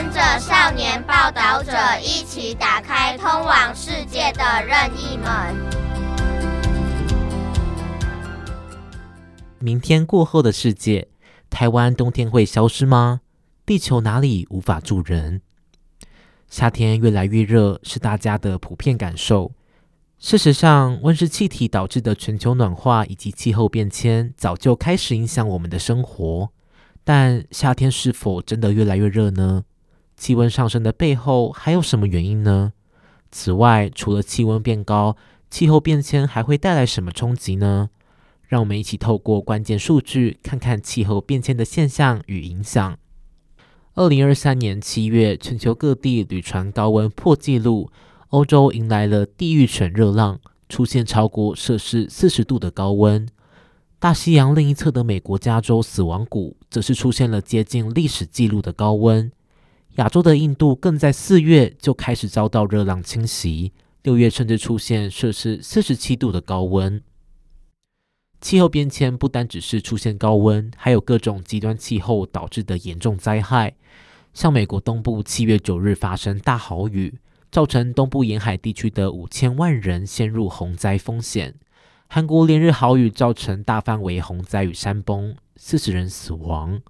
跟着少年报道者一起打开通往世界的任意门。明天过后的世界，台湾冬天会消失吗？地球哪里无法住人？夏天越来越热，是大家的普遍感受。事实上，温室气体导致的全球暖化以及气候变迁早就开始影响我们的生活。但夏天是否真的越来越热呢？气温上升的背后还有什么原因呢？此外，除了气温变高，气候变迁还会带来什么冲击呢？让我们一起透过关键数据，看看气候变迁的现象与影响。二零二三年七月，全球各地屡传高温破纪录，欧洲迎来了地狱犬热浪，出现超过摄氏四十度的高温。大西洋另一侧的美国加州死亡谷，则是出现了接近历史纪录的高温。亚洲的印度更在四月就开始遭到热浪侵袭，六月甚至出现摄氏四十七度的高温。气候变迁不单只是出现高温，还有各种极端气候导致的严重灾害。像美国东部七月九日发生大豪雨，造成东部沿海地区的五千万人陷入洪灾风险。韩国连日豪雨造成大范围洪灾与山崩，四十人死亡。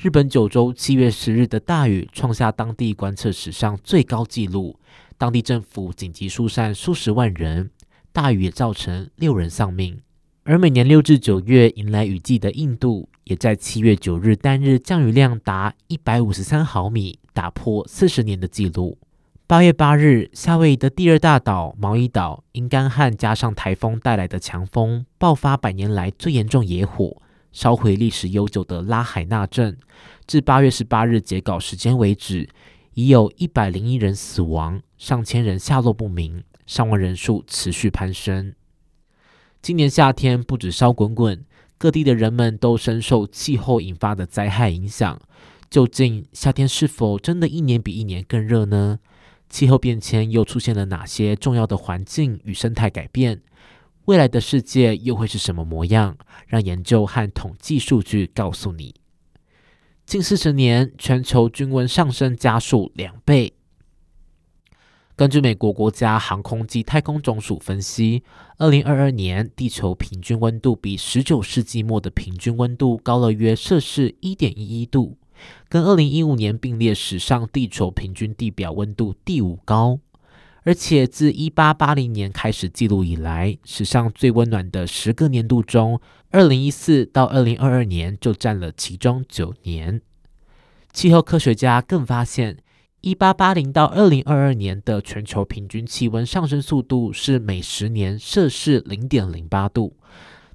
日本九州七月十日的大雨创下当地观测史上最高纪录，当地政府紧急疏散数十万人。大雨也造成六人丧命。而每年六至九月迎来雨季的印度，也在七月九日单日降雨量达一百五十三毫米，打破四十年的纪录。八月八日，夏威夷的第二大岛毛伊岛因干旱加上台风带来的强风，爆发百年来最严重野火，烧毁历史悠久的拉海纳镇。至八月十八日截稿时间为止，已有一百零一人死亡，上千人下落不明，伤亡人数持续攀升。今年夏天不止烧滚滚，各地的人们都深受气候引发的灾害影响。究竟夏天是否真的一年比一年更热呢？气候变迁又出现了哪些重要的环境与生态改变？未来的世界又会是什么模样？让研究和统计数据告诉你。近四十年，全球均温上升加速两倍。根据美国国家航空及太空总署分析，二零二二年地球平均温度比十九世纪末的平均温度高了约摄氏一点一一度，跟二零一五年并列史上地球平均地表温度第五高。而且自一八八零年开始记录以来，史上最温暖的十个年度中，二零一四到二零二二年就占了其中九年。气候科学家更发现，一八八零到二零二二年的全球平均气温上升速度是每十年摄氏零点零八度，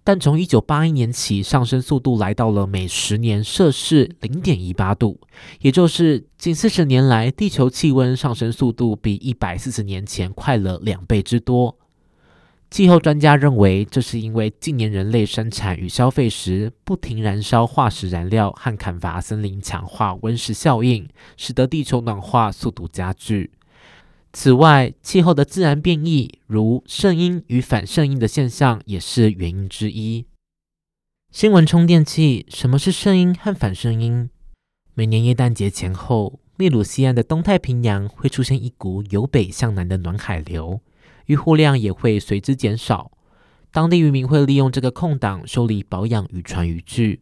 但从一九八一年起，上升速度来到了每十年摄氏零点一八度，也就是近四十年来，地球气温上升速度比一百四十年前快了两倍之多。气候专家认为，这是因为近年人类生产与消费时不停燃烧化石燃料和砍伐森林，强化温室效应，使得地球暖化速度加剧。此外，气候的自然变异，如圣婴与反圣婴的现象，也是原因之一。新闻充电器：什么是圣婴和反圣婴？每年耶诞节前后，秘鲁西岸的东太平洋会出现一股由北向南的暖海流。渔获量也会随之减少，当地渔民会利用这个空档修理保养渔船渔具，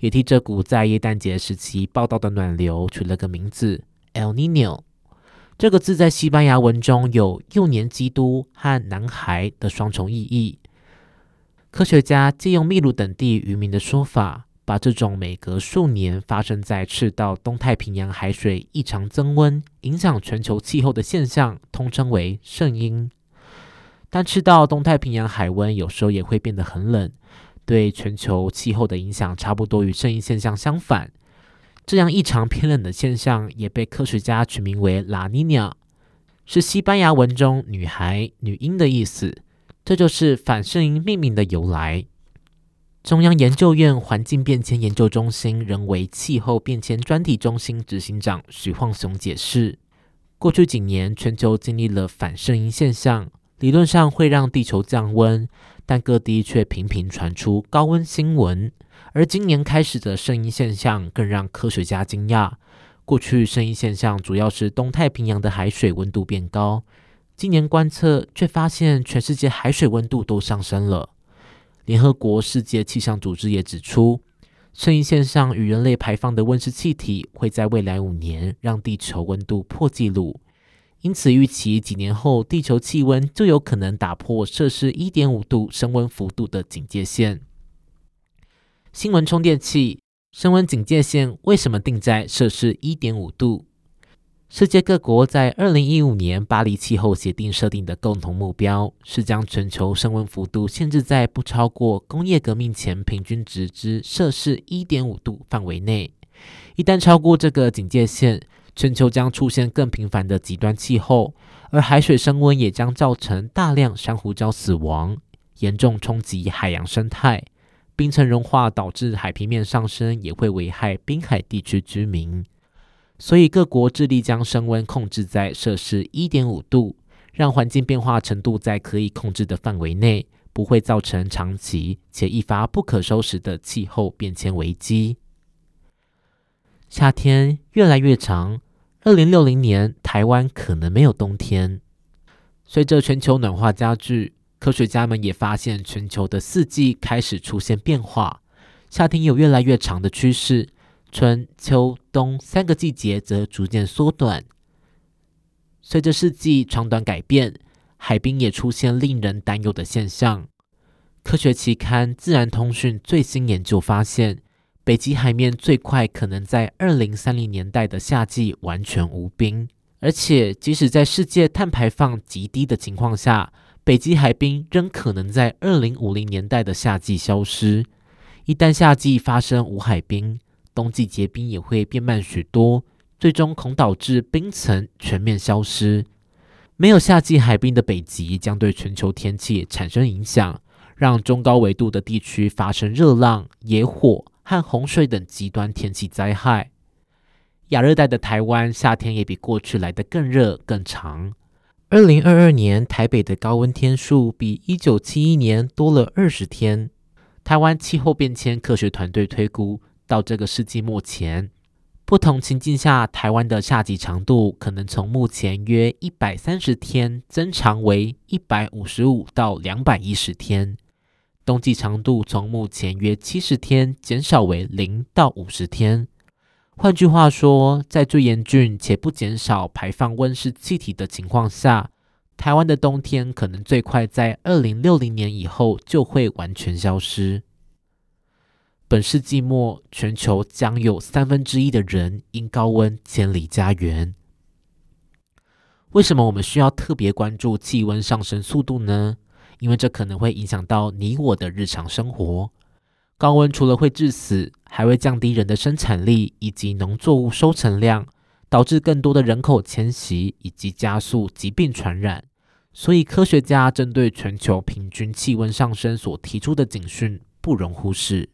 也替这股在耶诞节时期报道的暖流取了个名字 El Niño。这个字在西班牙文中有幼年基督和男孩的双重意义。科学家借用秘鲁等地渔民的说法，把这种每隔数年发生在赤道东太平洋海水异常增温，影响全球气候的现象，通称为圣婴。但赤道东太平洋海温有时候也会变得很冷，对全球气候的影响差不多与圣婴现象相反。这样异常偏冷的现象也被科学家取名为拉尼娜，是西班牙文中女孩、女婴的意思。这就是反圣婴命名的由来。中央研究院环境变迁研究中心人为气候变迁专题中心执行长许晃雄解释，过去几年全球经历了反圣婴现象。理论上会让地球降温，但各地却频频传出高温新闻。而今年开始的圣婴现象更让科学家惊讶。过去圣婴现象主要是东太平洋的海水温度变高，今年观测却发现全世界海水温度都上升了。联合国世界气象组织也指出，圣婴现象与人类排放的温室气体会在未来五年让地球温度破纪录，因此预期几年后地球气温就有可能打破摄氏一点五度升温幅度的警戒线。新闻充电器。升温警戒线为什么定在摄氏一点五度？世界各国在二零一五年巴黎气候协定设定的共同目标是将全球升温幅度限制在不超过工业革命前平均值之摄氏一点五度范围内。一旦超过这个警戒线，全球将出现更频繁的极端气候，而海水升温也将造成大量珊瑚礁死亡，严重冲击海洋生态。冰层融化导致海平面上升，也会危害滨海地区居民。所以各国致力将升温控制在摄氏一点五度，让环境变化程度在可以控制的范围内，不会造成长期且一发不可收拾的气候变迁危机。夏天越来越长，二零六零年台湾可能没有冬天。随着全球暖化加剧。科学家们也发现，全球的四季开始出现变化，夏天有越来越长的趋势，春秋冬三个季节则逐渐缩短。随着四季长短改变，海冰也出现令人担忧的现象。科学期刊《自然通讯》最新研究发现，北极海面最快可能在二零三零年代的夏季完全无冰，而且即使在世界碳排放极低的情况下，北极海冰仍可能在二零五零年代的夏季消失。一旦夏季发生无海冰，冬季结冰也会变慢许多，最终恐导致冰层全面消失。没有夏季海冰的北极将对全球天气产生影响，让中高纬度的地区发生热浪、野火和洪水等极端天气灾害。亚热带的台湾夏天也比过去来得更热更长。二零二二年，台北的高温天数比一九七一年多了二十天。台湾气候变迁科学团队推估，到这个世纪末前，不同情境下，台湾的夏季长度可能从目前约一百三十天增长为一百五十五到两百一十天；冬季长度从目前约七十天减少为零到五十天。换句话说，在最严峻且不减少排放温室气体的情况下，台湾的冬天可能最快在二零六零年以后就会完全消失。本世纪末，全球将有三分之一的人因高温迁离家园。为什么我们需要特别关注气温上升速度呢？因为这可能会影响到你我的日常生活。高温除了会致死，还会降低人的生产力以及农作物收成量，导致更多的人口迁徙以及加速疾病传染。所以，科学家针对全球平均气温上升所提出的警讯不容忽视。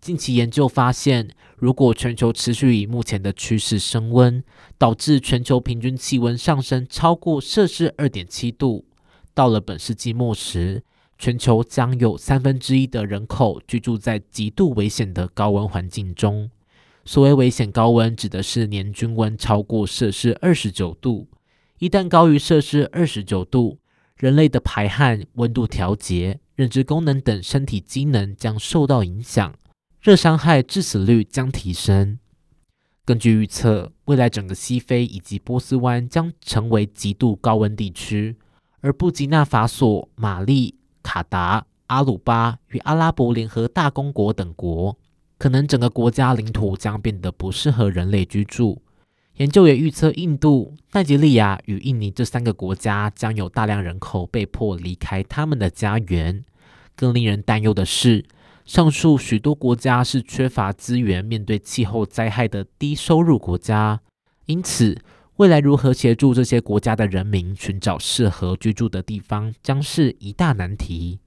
近期研究发现，如果全球持续以目前的趋势升温，导致全球平均气温上升超过摄氏二点七度，到了本世纪末时，全球将有三分之一的人口居住在极度危险的高温环境中。所谓危险高温，指的是年均温超过摄氏二十九度。一旦高于摄氏二十九度，人类的排汗、温度调节、认知功能等身体机能将受到影响，热伤害致死率将提升。根据预测，未来整个西非以及波斯湾将成为极度高温地区，而布吉纳法索、马利。卡达、阿鲁巴与阿拉伯联合大公国等国，可能整个国家领土将变得不适合人类居住。研究也预测，印度、奈及利亚与印尼这三个国家将有大量人口被迫离开他们的家园。更令人担忧的是，上述许多国家是缺乏资源面对气候灾害的低收入国家，因此，未来如何协助这些国家的人民寻找适合居住的地方，将是一大难题。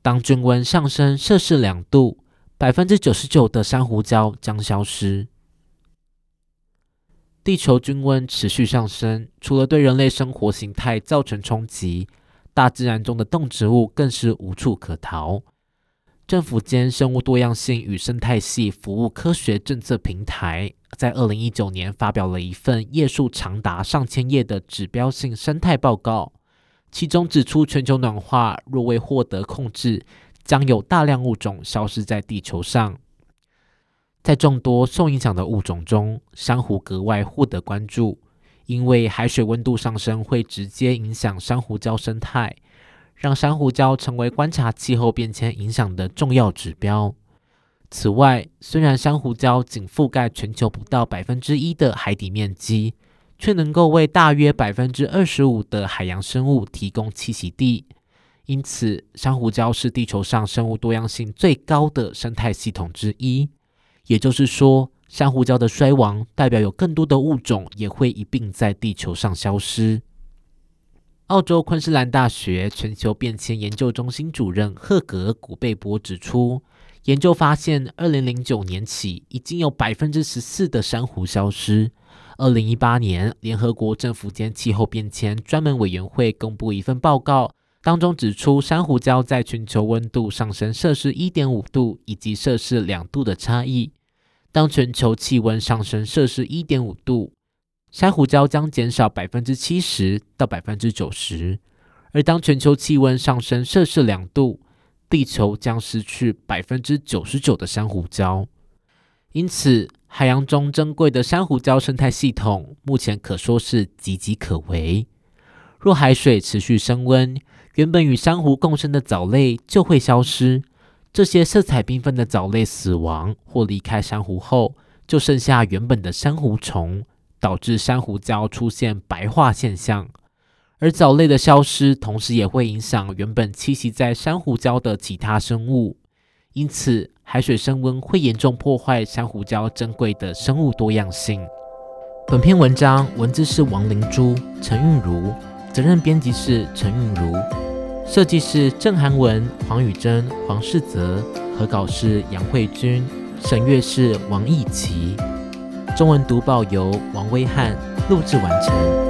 当均温上升摄氏两度，百分之九十九的珊瑚礁将消失。地球均温持续上升，除了对人类生活形态造成冲击，大自然中的动植物更是无处可逃。政府间生物多样性与生态系服务科学政策平台在二零一九年发表了一份页数长达上千页的指标性生态报告，其中指出，全球暖化若未获得控制，将有大量物种消失在地球上。在众多受影响的物种中，珊瑚格外获得关注。因为海水温度上升会直接影响珊瑚礁生态，让珊瑚礁成为观察气候变迁影响的重要指标。此外，虽然珊瑚礁仅覆盖全球不到百分之一的海底面积，却能够为大约百分之二十五的海洋生物提供栖息地。因此，珊瑚礁是地球上生物多样性最高的生态系统之一。也就是说，珊瑚礁的衰亡，代表有更多的物种也会一并在地球上消失。澳洲昆士兰大学全球变迁研究中心主任赫格·古贝博指出，研究发现，二零零九年起已经有百分之十四的珊瑚消失。二零一八年，联合国政府间气候变迁专门委员会公布一份报告，当中指出，珊瑚礁在全球温度上升摄氏一点五度以及摄氏两度的差异。当全球气温上升摄氏一点五度，珊瑚礁将减少百分之七十到百分之九十；而当全球气温上升摄氏两度，地球将失去百分之九十九的珊瑚礁。因此，海洋中珍贵的珊瑚礁生态系统目前可说是岌岌可危。若海水持续升温，原本与珊瑚共生的藻类就会消失。这些色彩缤纷的藻类死亡或离开珊瑚后，就剩下原本的珊瑚虫，导致珊瑚礁出现白化现象。而藻类的消失，同时也会影响原本栖息在珊瑚礁的其他生物。因此，海水升温会严重破坏珊瑚礁珍贵的生物多样性。本篇文章文字是王灵珠、陈韵如，责任编辑是陈韵如。设计是郑涵文、黄宇珍、黄世泽，核稿是杨慧君，审阅是王艺琪。中文读报由王威汉录制完成。